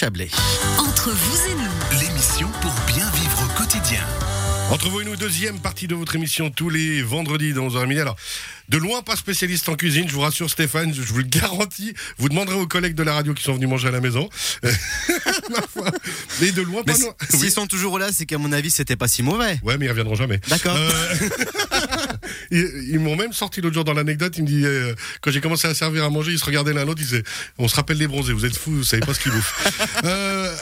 Chablais. Entre vous et nous, L'émission pour bien vivre au quotidien. Entre vous et nous, deuxième partie de votre émission tous les vendredis dans 11h30. Alors, de loin pas spécialiste en cuisine, je vous rassure Stéphane, je vous le garantis. Vous demanderez aux collègues de la radio qui sont venus manger à la maison. Mais de loin Mais pas s'ils Oui. sont toujours là, c'est qu'à mon avis, c'était pas si mauvais. Ouais, mais ils reviendront jamais. D'accord. Euh, ils ils m'ont même sorti l'autre jour dans l'anecdote. Ils me disaient, euh, quand j'ai commencé à servir à manger, ils se regardaient l'un l'autre. Ils disaient, on se rappelle les bronzés, vous êtes fous, vous savez pas ce qu'ils bouffent. euh,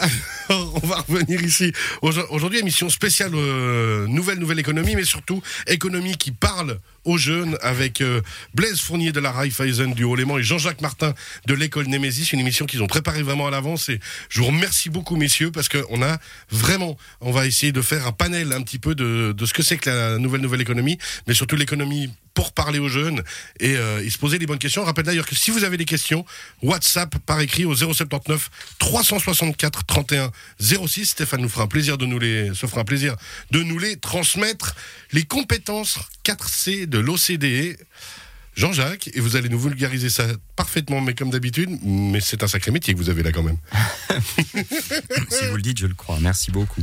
on va revenir ici. Aujo- Aujourd'hui, émission spéciale euh, nouvelle, nouvelle économie, mais surtout économie qui parle aux jeunes avec euh, Blaise Fournier de la Raiffeisen du Haut-Léman et Jean-Jacques Martin de l'école Némésis, une émission qu'ils ont préparée vraiment à l'avance et je vous remercie beaucoup messieurs parce qu'on a vraiment, on va essayer de faire un panel un petit peu de, de ce que c'est que la nouvelle nouvelle économie, mais surtout l'économie pour parler aux jeunes et euh, se posaient les bonnes questions. Rappelle d'ailleurs que si vous avez des questions, WhatsApp par écrit au 079 364 31 06. Stéphane nous fera un plaisir de nous les, se fera un plaisir de nous les transmettre. Les compétences 4C de l'OCDE. Jean-Jacques, et vous allez nous vulgariser ça parfaitement, mais comme d'habitude, mais c'est un sacré métier que vous avez là quand même. si vous le dites, je le crois. Merci beaucoup.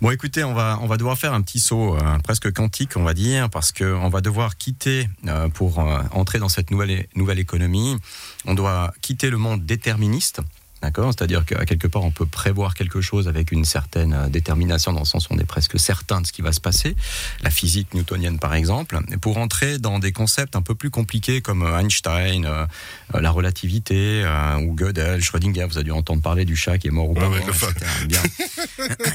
Bon, écoutez, on va, on va devoir faire un petit saut euh, presque quantique, on va dire, parce qu'on va devoir quitter, euh, pour euh, entrer dans cette nouvelle, nouvelle économie, on doit quitter le monde déterministe. D'accord C'est-à-dire qu'à quelque part, on peut prévoir quelque chose avec une certaine euh, détermination, dans le sens où on est presque certain de ce qui va se passer. La physique newtonienne, par exemple. Et pour entrer dans des concepts un peu plus compliqués comme euh, Einstein, euh, la relativité, ou Gödel, Schrödinger, vous avez dû entendre parler du chat qui est mort ou pas ouais, mort. Bien.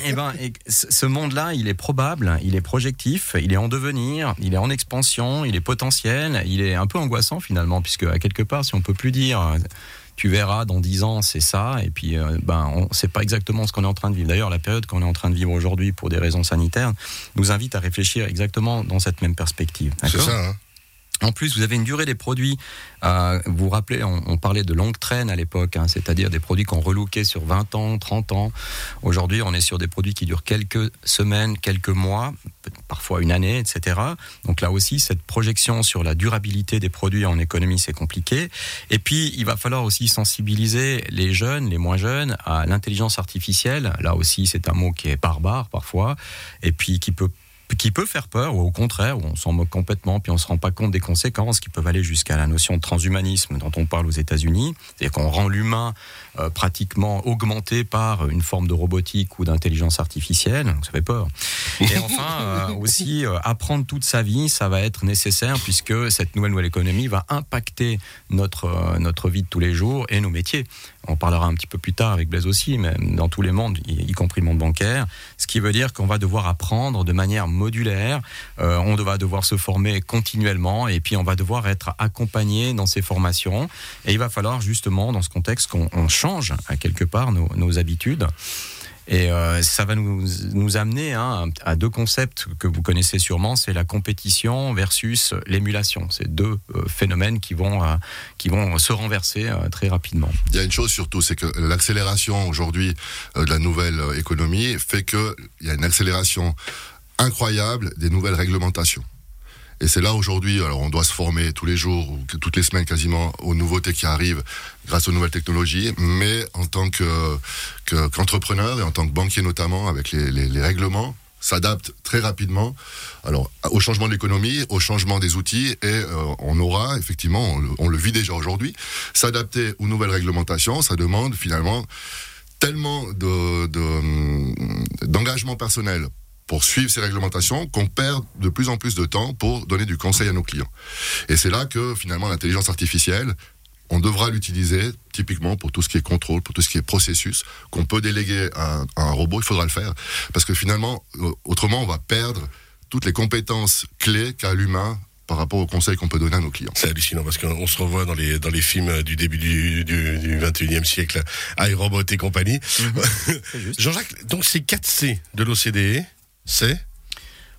Eh ben, et ce ce monde-là, il est probable, il est projectif, il est en devenir, il est en expansion, il est potentiel, il est un peu angoissant finalement, puisque à quelque part, si on peut plus dire, tu verras dans dix ans, c'est ça, et puis euh, ben, on sait pas exactement ce qu'on est en train de vivre. D'ailleurs, la période qu'on est en train de vivre aujourd'hui, pour des raisons sanitaires, nous invite à réfléchir exactement dans cette même perspective. C'est ça, hein en plus, vous avez une durée des produits. euh, vous vous rappelez, on, parlait de longue traîne à l'époque, hein, c'est-à-dire des produits qu'on relookait sur 20 ans, 30 ans. Aujourd'hui, on est sur des produits qui durent quelques semaines, quelques mois, parfois une année, etc. Donc là aussi, cette projection sur la durabilité des produits en économie, c'est compliqué. Et puis, il va falloir aussi sensibiliser les jeunes, les moins jeunes, à l'intelligence artificielle. Là aussi, c'est un mot qui est barbare parfois, et puis qui peut qui peut faire peur, ou au contraire, où on s'en moque complètement, puis on se rend pas compte des conséquences qui peuvent aller jusqu'à la notion de transhumanisme dont on parle aux États-Unis, c'est-à-dire qu'on rend l'humain euh, pratiquement augmenté par une forme de robotique ou d'intelligence artificielle, donc ça fait peur. Et enfin, euh, aussi, euh, apprendre toute sa vie, ça va être nécessaire puisque cette nouvelle nouvelle économie va impacter notre, notre vie de tous les jours et nos métiers. On parlera un petit peu plus tard avec Blaise aussi, mais dans tous les mondes, y, y compris le monde bancaire, ce qui veut dire qu'on va devoir apprendre de manière modulaire, euh, on va devoir se former continuellement et puis on va devoir être accompagné dans ces formations. Et il va falloir justement, dans ce contexte, qu'on on change à quelque part nos, habitudes. Et euh, ça va nous, amener hein, à deux concepts que vous connaissez sûrement, c'est la compétition versus l'émulation. C'est deux euh, phénomènes qui vont, qui vont se renverser très rapidement. Il y a une chose surtout, c'est que l'accélération aujourd'hui de la nouvelle économie fait qu'il y a une accélération incroyable des nouvelles réglementations. Et c'est là aujourd'hui, alors on doit se former tous les jours ou toutes les semaines quasiment aux nouveautés qui arrivent grâce aux nouvelles technologies, mais en tant que que- qu'entrepreneur et en tant que banquier notamment, avec les, règlements, s'adapte très rapidement alors au changement de l'économie, au changement des outils et euh, on aura effectivement, on le, vit déjà aujourd'hui, s'adapter aux nouvelles réglementations, ça demande finalement tellement de- de- d'engagement personnel pour suivre ces réglementations qu'on perd de plus en plus de temps pour donner du conseil à nos clients. Et c'est là que finalement l'intelligence artificielle, on devra l'utiliser typiquement pour tout ce qui est contrôle, pour tout ce qui est processus, qu'on peut déléguer à, un- à un robot, il faudra le faire. Parce que finalement, euh, autrement, on va perdre toutes les compétences clés qu'a l'humain par rapport aux conseils qu'on peut donner à nos clients. C'est hallucinant parce qu'on se revoit dans les, dans les films du début du, du, du 21e siècle, iRobot et compagnie. Jean-Jacques, donc c'est 4C de l'OCDE, c'est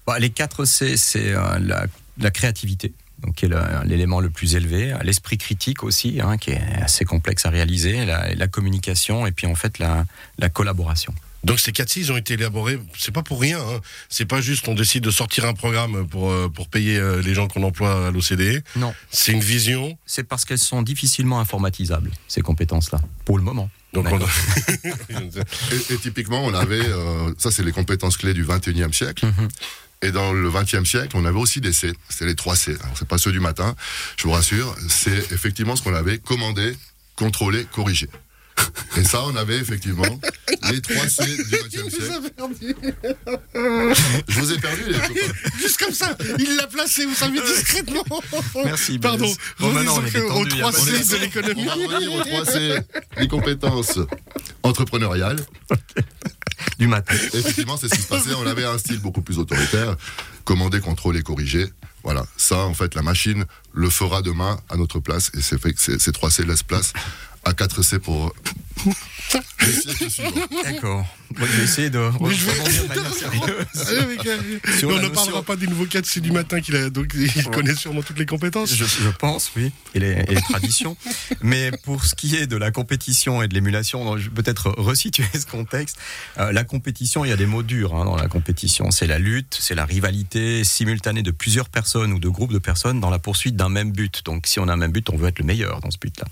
Bah, les 4 C, c'est euh, la, la créativité. Donc, qui est l'élément le plus élevé, l'esprit critique aussi, hein, qui est assez complexe à réaliser, la, la communication et puis en fait la, la collaboration. Donc ces 4 ils ont été élaborés, c'est pas pour rien. Hein. C'est pas juste on décide de sortir un programme pour euh, pour payer euh, les gens qu'on emploie à l'OCDE. Non, C'est une vision. c'est parce qu'elles sont difficilement informatisables, ces compétences-là, pour le moment. Donc on D'accord. Et, et typiquement, on avait, euh, ça c'est les compétences clés du 21e siècle. Mhm. Et dans le 20e siècle, on avait aussi des C. C'était les 3 C. Alors, c'est pas ceux du matin, je vous rassure. C'est effectivement ce qu'on avait commandé, contrôlé, corrigé. Et ça, on avait effectivement les 3 C du 20e siècle. Je vous ai perdu, les copains. Juste comme ça, il l'a placé, vous savez, discrètement. Merci. Pardon. Bon, maintenant, on est Revenons au détendu, y a 3 pas de C de l'économie. On va revenir aux 3 C, les compétences entrepreneuriales. Du matin. Effectivement, c'est ce qui se passait. On avait un style beaucoup plus autoritaire, commander, contrôler, corriger. Voilà, ça, en fait, la machine le fera demain à notre place. Et c'est fait que ces ces 3 C laissent place à 4 C pour. D'accord. Moi, je vais essayer de Mais je vais- rebondir de manière sérieuse. Ah, Sur on ne parlera pas du nouveau 4 C du matin qu'il a, donc il connaît sûrement toutes les compétences. Je, je pense, oui, et les, et les traditions. Mais pour ce qui est de la compétition et de l'émulation, je vais peut-être resituer ce contexte. Euh, la compétition, il y a des mots durs hein, dans la compétition. C'est la lutte, c'est la rivalité simultanée de plusieurs personnes ou de groupes de personnes dans la poursuite d'un même but. Donc, si on a un même but, on veut être le meilleur dans ce but-là.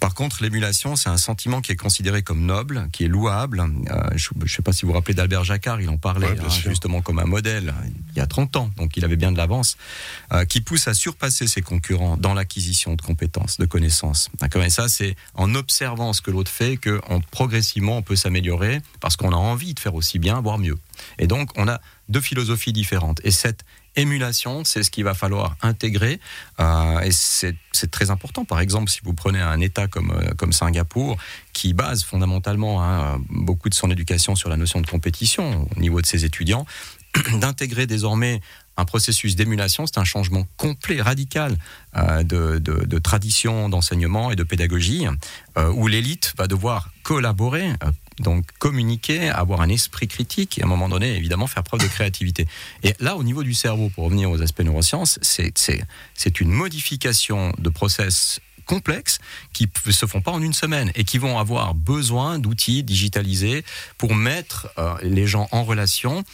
Par contre, l'émulation, c'est un sentiment qui est considéré comme noble, qui est louable. Euh, je ne sais pas si vous vous rappelez d'Albert Jacquard, il en parlait Ouais, hein, justement comme un modèle il y a 30 ans, donc il avait bien de l'avance, euh, qui pousse à surpasser ses concurrents dans l'acquisition de compétences, de connaissances. D'accord Et ça, c'est en observant ce que l'autre fait que on, progressivement on peut s'améliorer parce qu'on a envie de faire aussi bien, voire mieux. Et donc, on a deux philosophies différentes. Et cette émulation, c'est ce qu'il va falloir intégrer. euh, et c'est très important. Par exemple, si vous prenez un État comme, euh, Singapour, qui base fondamentalement hein, beaucoup de son éducation sur la notion de compétition au niveau de ses étudiants, d'intégrer désormais un processus d'émulation, c'est un changement complet, radical euh, de, tradition d'enseignement et de pédagogie, où l'élite va devoir collaborer, donc communiquer, avoir un esprit critique et à un moment donné, évidemment, faire preuve de créativité. Et là, au niveau du cerveau, pour revenir aux aspects neurosciences, c'est- une modification de process complexes qui ne se font pas en une semaine et qui vont avoir besoin d'outils digitalisés pour mettre euh, les gens en relation,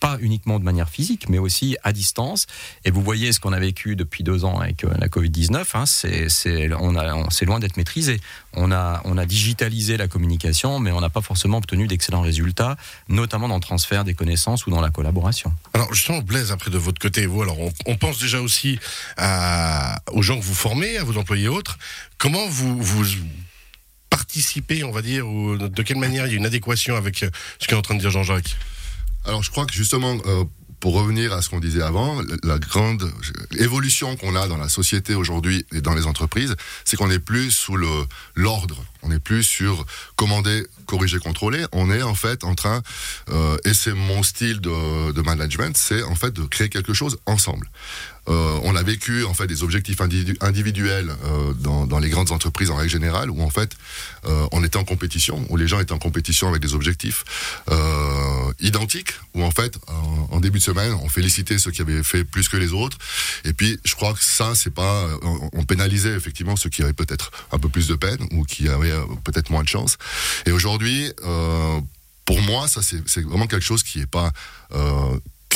pas uniquement de manière physique, mais aussi à distance. Et vous voyez ce qu'on a vécu depuis deux ans avec euh, la Covid-19, hein, c'est on on- loin d'être maîtrisé. On a, digitalisé la communication, mais on n'a pas forcément obtenu d'excellents résultats, notamment dans le transfert des connaissances ou dans la collaboration. Alors justement, Blaise, après de votre côté, vous, alors on, pense déjà aussi aux gens que vous formez, à vos employés autres. Comment vous, vous participez, on va dire, ou de quelle manière il y a une adéquation avec ce qu'est en train de dire Jean-Jacques? Alors je crois que justement, euh, pour revenir à ce qu'on disait avant, la, grande évolution qu'on a dans la société aujourd'hui et dans les entreprises, c'est qu'on n'est plus sous l'ordre, on n'est plus sur commander, corriger, contrôler. On est en fait en train, euh, et c'est mon style de management, c'est en fait de créer quelque chose ensemble. Euh, on a vécu en fait des objectifs individu- individuels euh, dans, les grandes entreprises en règle générale, où en fait euh, on était en compétition, où les gens étaient en compétition avec des objectifs identiques, où en fait en, début de semaine on félicitait ceux qui avaient fait plus que les autres, et puis je crois que ça c'est pas, on, pénalisait effectivement ceux qui avaient peut-être un peu plus de peine ou qui avaient peut-être moins de chance. Et aujourd'hui, pour moi, ça c'est vraiment quelque chose qui est pas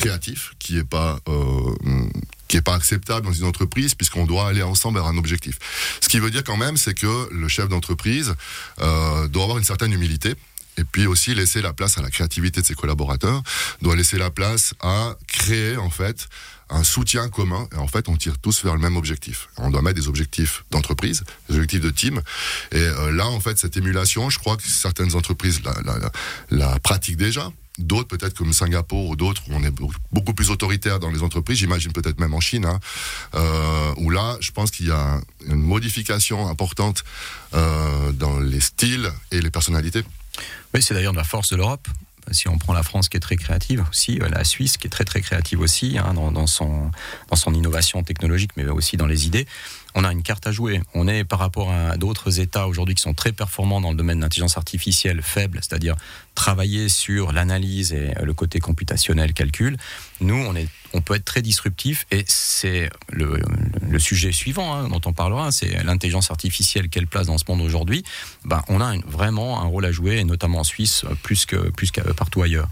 créatif, qui est pas euh, qui est pas acceptable dans une entreprise puisqu'on doit aller ensemble vers un objectif. Ce qui veut dire quand même, c'est que le chef d'entreprise euh, doit avoir une certaine humilité. Et puis aussi laisser la place à la créativité de ses collaborateurs, doit laisser la place à créer en fait un soutien commun. Et en fait, on tire tous vers le même objectif. On doit mettre des objectifs d'entreprise, des objectifs de team. Et euh, là, en fait, cette émulation, je crois que certaines entreprises la, la, la pratiquent déjà. D'autres, peut-être comme Singapour ou d'autres, où on est beaucoup plus autoritaire dans les entreprises, j'imagine peut-être même en Chine, hein, euh, où là, je pense qu'il y a une modification importante euh, dans les styles et les personnalités. Oui, c'est d'ailleurs de la force de l'Europe. Si on prend la France qui est très créative aussi, euh, la Suisse qui est très très créative aussi hein, dans, dans, son, dans son innovation technologique, mais aussi dans les idées. on a une carte à jouer. On est par rapport à d'autres États aujourd'hui qui sont très performants dans le domaine de l'intelligence artificielle faible, c'est-à-dire travailler sur l'analyse et le côté computationnel, calcul. Nous, on, est, on peut être très disruptif et c'est le, le sujet suivant hein, dont on parlera, c'est l'intelligence artificielle, quelle place dans ce monde aujourd'hui. Ben, on a vraiment un rôle à jouer, et notamment en Suisse, euh, plus que plus qu'à partout ailleurs.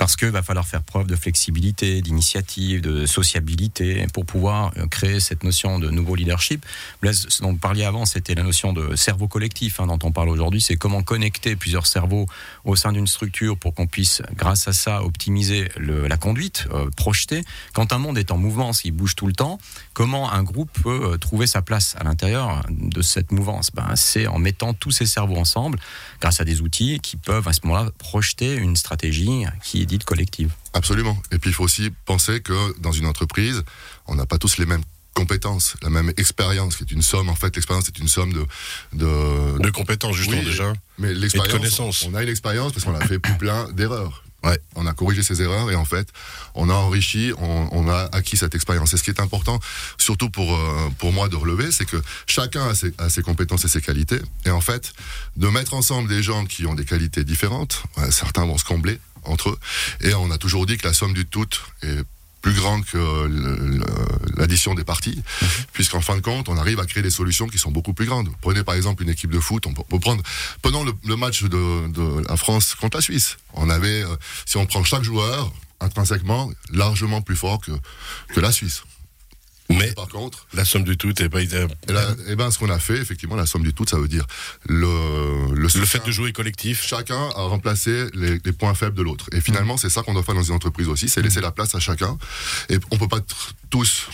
Parce qu'il va falloir faire preuve de flexibilité, d'initiative, de sociabilité pour pouvoir euh, créer cette notion de nouveau leadership. Ce dont vous parliez avant, c'était la notion de cerveau collectif hein, dont on parle aujourd'hui. C'est comment connecter plusieurs cerveaux au sein d'une structure pour qu'on puisse, grâce à ça, optimiser la conduite, euh, projeter. Quand un monde est en mouvement, s'il bouge tout le temps, comment un groupe peut euh, trouver sa place à l'intérieur de cette mouvance? Ben, C'est en mettant tous ces cerveaux ensemble, grâce à des outils qui peuvent à ce moment-là projeter une stratégie qui dite collective. Absolument. Et puis il faut aussi penser que dans une entreprise, on n'a pas tous les mêmes compétences, la même expérience, qui est une somme, en fait, l'expérience est une somme de... de, De compétences, justement, Oui, déjà. Mais l'expérience, connaissances. on a une expérience parce qu'on a fait plein d'erreurs. Ouais. On a corrigé ces erreurs et en fait, on a enrichi, on, on a acquis cette expérience. Et ce qui est important, surtout pour euh, pour moi de relever, c'est que chacun a ses, a ses compétences et ses qualités. Et en fait, de mettre ensemble des gens qui ont des qualités différentes, certains vont se combler entre eux. Et on a toujours dit que la somme du tout est plus grande que le- l'addition des parties, puisqu'en fin de compte, on arrive à créer des solutions qui sont beaucoup plus grandes. Prenez par exemple une équipe de foot, on peut, prendre, prenons le, le match de, de la France contre la Suisse. On avait, euh, si on prend chaque joueur, intrinsèquement, largement plus fort que, que la Suisse. Mais Par contre, la somme du tout est pas. et là, eh ben, ce qu'on a fait, effectivement, la somme du tout, ça veut dire le, le, Le fait de jouer collectif. Chacun a remplacé les, les points faibles de l'autre. Et finalement, c'est ça qu'on doit faire dans une entreprise aussi, c'est laisser la place à chacun. Et on peut pas être tous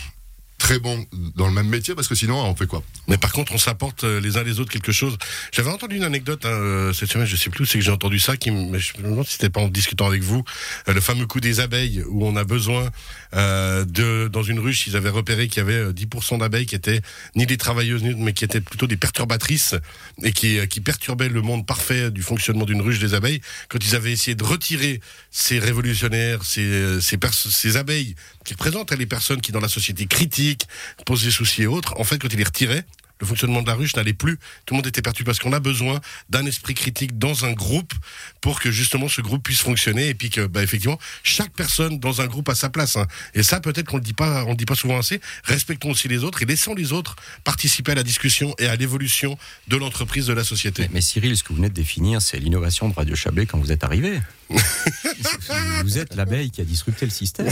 très bons dans le même métier parce que sinon, on fait quoi? Mais par contre, on s'apporte euh, les uns les autres quelque chose. J'avais entendu une anecdote hein, euh, cette semaine, je sais plus où c'est que j'ai entendu ça, qui, je me demande si c'était pas en discutant avec vous, euh, le fameux coup des abeilles, où on a besoin de, dans une ruche, ils avaient repéré qu'il y avait euh, 10% d'abeilles qui étaient ni des travailleuses, mais qui étaient plutôt des perturbatrices et qui, qui perturbaient le monde parfait du fonctionnement d'une ruche des abeilles. Quand ils avaient essayé de retirer ces révolutionnaires, ces, ces, ces abeilles qui représentent hein, les personnes qui dans la société critiquent, posent des soucis et autres, en fait, quand ils les retiraient, le fonctionnement de la ruche n'allait plus. Tout le monde était perdu parce qu'on a besoin d'un esprit critique dans un groupe pour que justement ce groupe puisse fonctionner et puis que, bah, effectivement, chaque personne dans un groupe a sa place. hein. Et ça, peut-être qu'on le dit pas, on le dit pas souvent assez. Respectons aussi les autres et laissons les autres participer à la discussion et à l'évolution de l'entreprise, de la société. Mais Cyril, ce que vous venez de définir, c'est l'innovation de Radio Chablais quand vous êtes arrivé. vous êtes l'abeille qui a disrupté le système.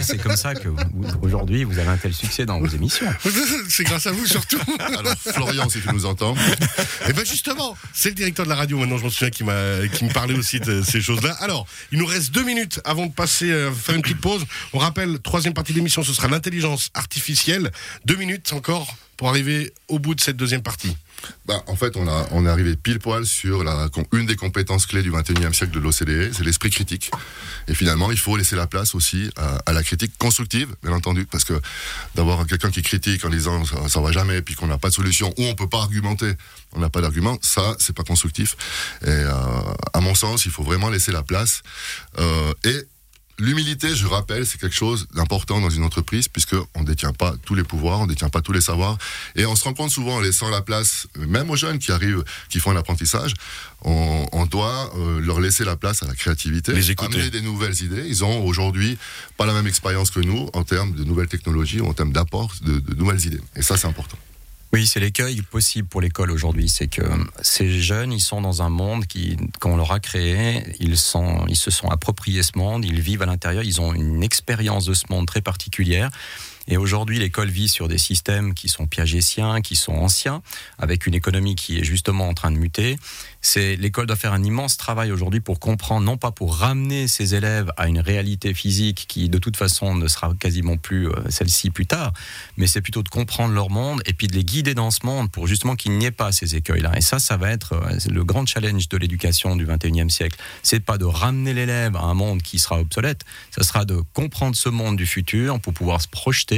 C'est comme ça que vous- aujourd'hui vous avez un tel succès dans vos émissions. C'est grâce à vous surtout. Alors, Florian, si tu nous entends, Et ben justement, c'est le directeur de la radio maintenant, je m'en souviens, qui m'a qui me parlait aussi de ces choses-là. Alors, il nous reste deux minutes avant de passer euh, faire une petite pause. On rappelle, troisième partie de l'émission, ce sera l'intelligence artificielle. Deux minutes encore pour arriver au bout de cette deuxième partie. bah, en fait, on, a, on est arrivé pile poil sur la, une des compétences clés du 21e siècle de l'OCDE, c'est l'esprit critique. Et finalement, il faut laisser la place aussi à, la critique constructive, bien entendu, parce que d'avoir quelqu'un qui critique en disant ça, ça va jamais, puis qu'on n'a pas de solution, ou on peut pas argumenter, on n'a pas d'argument, ça, c'est pas constructif. Et euh, à mon sens, il faut vraiment laisser la place. Euh, et L'humilité, je rappelle, c'est quelque chose d'important dans une entreprise puisque on ne détient pas tous les pouvoirs, on ne détient pas tous les savoirs, et on se rend compte souvent en laissant la place, euh, même aux jeunes qui arrivent, qui font l'apprentissage, on, on doit euh, leur laisser la place à la créativité, Les écouter. amener des nouvelles idées. Ils ont aujourd'hui pas la même expérience que nous en termes de nouvelles technologies, ou en termes d'apport de, de nouvelles idées, et ça c'est important. Oui, c'est l'écueil possible pour l'école aujourd'hui. C'est que ces jeunes, ils sont dans un monde qui, qu'on leur a créé, ils, sont, ils se sont appropriés ce monde, ils vivent à l'intérieur, ils ont une expérience de ce monde très particulière. Et aujourd'hui, l'école vit sur des systèmes qui sont piagétiens, qui sont anciens, avec une économie qui est justement en train de muter. C'est l'école doit faire un immense travail aujourd'hui pour comprendre, non pas pour ramener ses élèves à une réalité physique qui de toute façon ne sera quasiment plus euh, celle-ci plus tard, mais c'est plutôt de comprendre leur monde et puis de les guider dans ce monde pour justement qu'il n'y ait pas ces écueils-là. Et ça, ça va être euh, le grand challenge de l'éducation du 21e siècle. C'est pas de ramener l'élève à un monde qui sera obsolète, ça sera de comprendre ce monde du futur pour pouvoir se projeter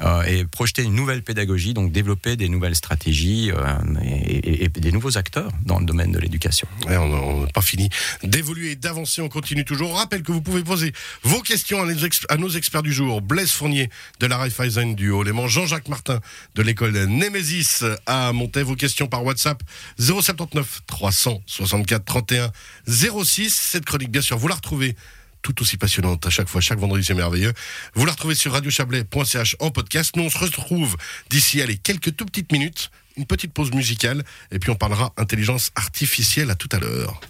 euh, et projeter une nouvelle pédagogie, donc développer des nouvelles stratégies euh, et, et- et des nouveaux acteurs dans le domaine de l'éducation. On n'a pas fini d'évoluer, d'avancer, on continue toujours. On rappelle que vous pouvez poser vos questions à nos, experts du jour. Blaise Fournier de la Raiffeisen du Haut-Léman, Jean-Jacques Martin de l'école Némésis à Montaix. Vos questions par WhatsApp 079 364 31 06. Cette chronique, bien sûr, vous la retrouvez tout aussi passionnante à chaque fois, chaque vendredi, c'est merveilleux. Vous la retrouvez sur radiochablais.ch en podcast. Nous, on se retrouve d'ici, allez, quelques tout petites minutes, une petite pause musicale, et puis on parlera intelligence artificielle à tout à l'heure.